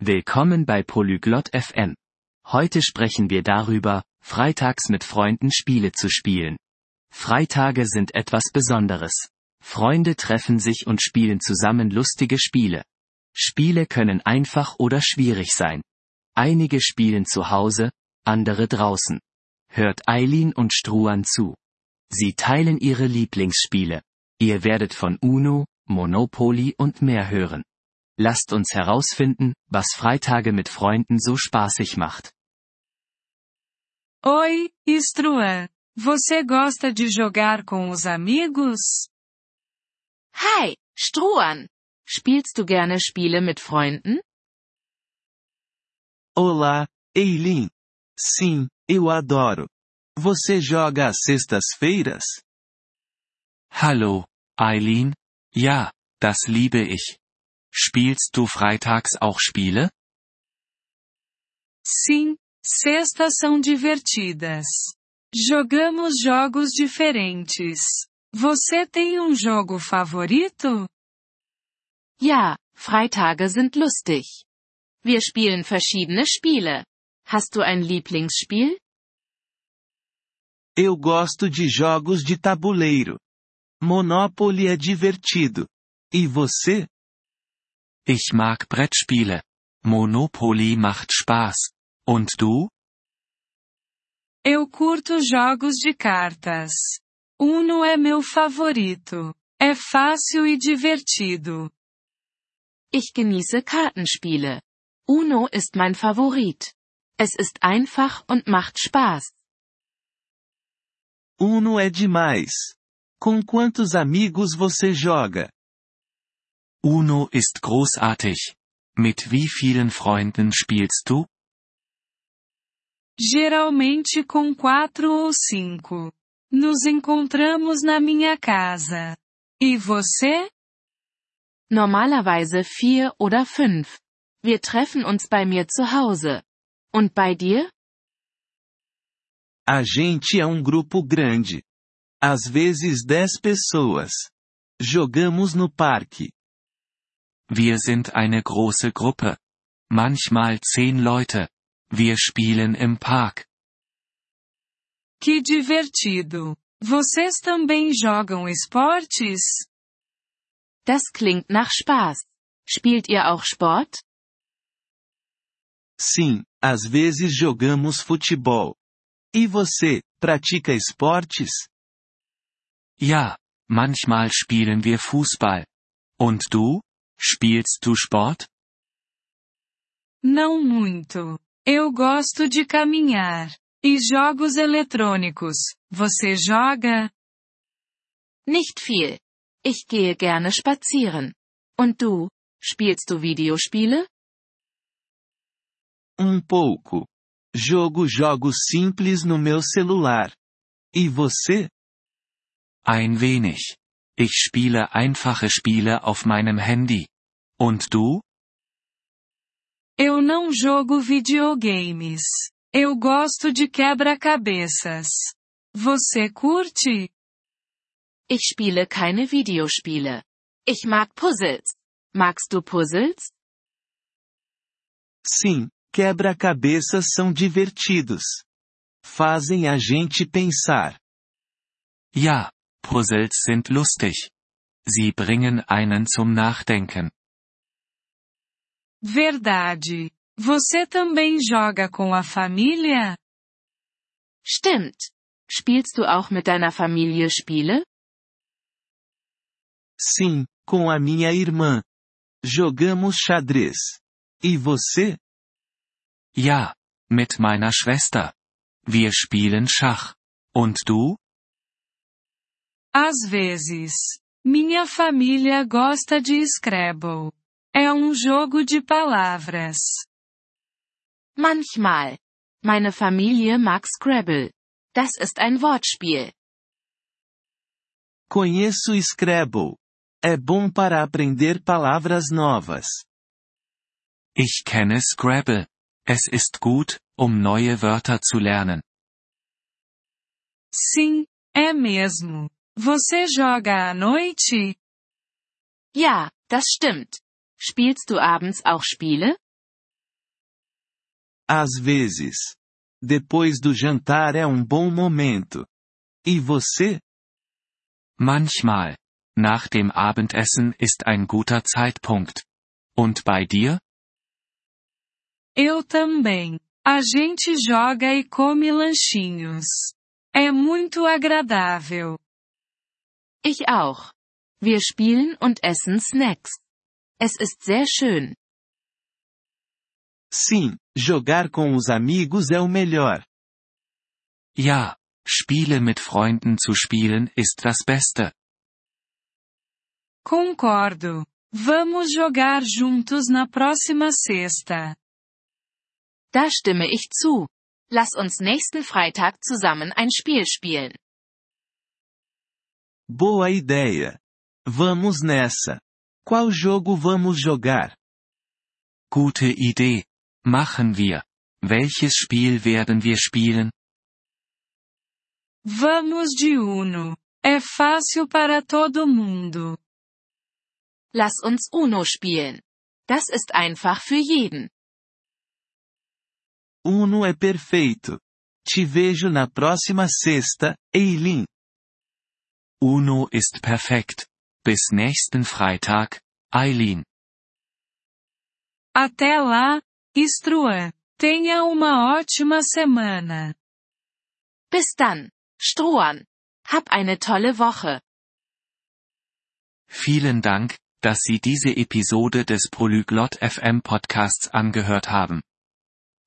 Willkommen bei Polyglot FM. Heute sprechen wir darüber, freitags mit Freunden Spiele zu spielen. Freitage sind etwas Besonderes. Freunde treffen sich und spielen zusammen lustige Spiele. Spiele können einfach oder schwierig sein. Einige spielen zu Hause, andere draußen. Hört Eileen und Struan zu. Sie teilen ihre Lieblingsspiele. Ihr werdet von Uno, Monopoly und mehr hören. Lasst uns herausfinden, was Freitage mit Freunden so spaßig macht. Oi, Struan. Você gosta de jogar com os amigos? Hi, Struan. Spielst du gerne Spiele mit Freunden? Olá, Eileen. Sim, eu adoro. Você joga às sextas-feiras? Hallo, Eileen. Ja, das liebe ich. Spielst du freitags auch Spiele? Sim, sextas são divertidas. Jogamos jogos diferentes. Você tem um jogo favorito? Ja, Freitage sind lustig. Wir spielen verschiedene Spiele. Hast du ein Lieblingsspiel? Eu gosto de jogos de tabuleiro. Monopoly é divertido. E você? Ich mag Brettspiele. Monopoly macht Spaß. Und du? Eu curto jogos de cartas. Uno é meu favorito. É fácil e divertido. Ich genieße Kartenspiele. Uno ist mein Favorit. Es ist einfach und macht Spaß. Uno é demais. Com quantos amigos você joga? Uno ist großartig. Mit wie vielen Freunden spielst du? Geralmente com quatro ou cinco. Nos encontramos na minha casa. E você? Normalerweise vier oder fünf. Wir treffen uns bei mir zu Hause. Und bei dir? A gente é um grupo grande. Às vezes dez pessoas. Jogamos no parque. Wir sind eine große Gruppe. Manchmal zehn Leute. Wir spielen im Park. Que divertido! Vocês também jogam esportes? Das klingt nach Spaß. Spielt ihr auch Sport? Sim, às vezes jogamos futebol. E você, pratica esportes? Ja, manchmal spielen wir Fußball. Und du? Spielst du Sport? Não muito. Eu gosto de caminhar. E jogos eletrônicos. Você joga? Nicht viel. Ich gehe gerne spazieren. Und du? Spielst du Videospiele? Um pouco. Jogo jogos simples no meu celular. E você? Ein wenig. Ich spiele einfache Spiele auf meinem Handy. Und du? Eu não jogo videogames. Eu gosto de quebra-cabeças. Você curte? Ich spiele keine Videospiele. Ich mag Puzzles. Magst du Puzzles? Sim, quebra-cabeças são divertidos. Fazem a gente pensar. Ja, Puzzles sind lustig. Sie bringen einen zum Nachdenken. Verdade. Você também joga com a família? Stimmt. Spielst du auch mit deiner Familie Spiele? Sim, com a minha irmã. Jogamos xadrez. E você? Ja, mit meiner Schwester. Wir spielen Schach. Und du? Às vezes. Minha família gosta de Scrabble. É um jogo de palavras. Manchmal. Meine Familie mag Scrabble. Das ist ein Wortspiel. Conheço Scrabble. É bom para aprender palavras novas. Ich kenne Scrabble. Es ist gut, um neue Wörter zu lernen. Sim, é mesmo. Você joga à noite? Ja, das stimmt. Spielst du abends auch Spiele? Às vezes. Depois do jantar é um bom momento. E você? Manchmal. Nach dem Abendessen ist ein guter Zeitpunkt. Und bei dir? Eu também. A gente joga e come lanchinhos. É muito agradável. Ich auch. Wir spielen und essen Snacks. Es ist sehr schön. Sim, jogar com os amigos é o melhor. Ja, Spiele mit Freunden zu spielen ist das Beste. Concordo. Vamos jogar juntos na próxima sexta. Da stimme ich zu. Lass uns nächsten Freitag zusammen ein Spiel spielen. Boa ideia. Vamos nessa. Qual jogo vamos jogar? Gute Idee. Machen wir. Welches Spiel werden wir spielen? Vamos de Uno. É fácil para todo mundo. Lass uns Uno spielen. Das ist einfach für jeden. Uno é perfeito. Te vejo na próxima sexta, Eileen. Uno ist perfekt. Bis nächsten Freitag, Eileen. Até lá, Struan. Tenha uma ótima semana. Bis dann, Struan. Hab eine tolle Woche. Vielen Dank, dass Sie diese Episode des Polyglot FM Podcasts angehört haben.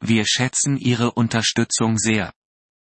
Wir schätzen Ihre Unterstützung sehr.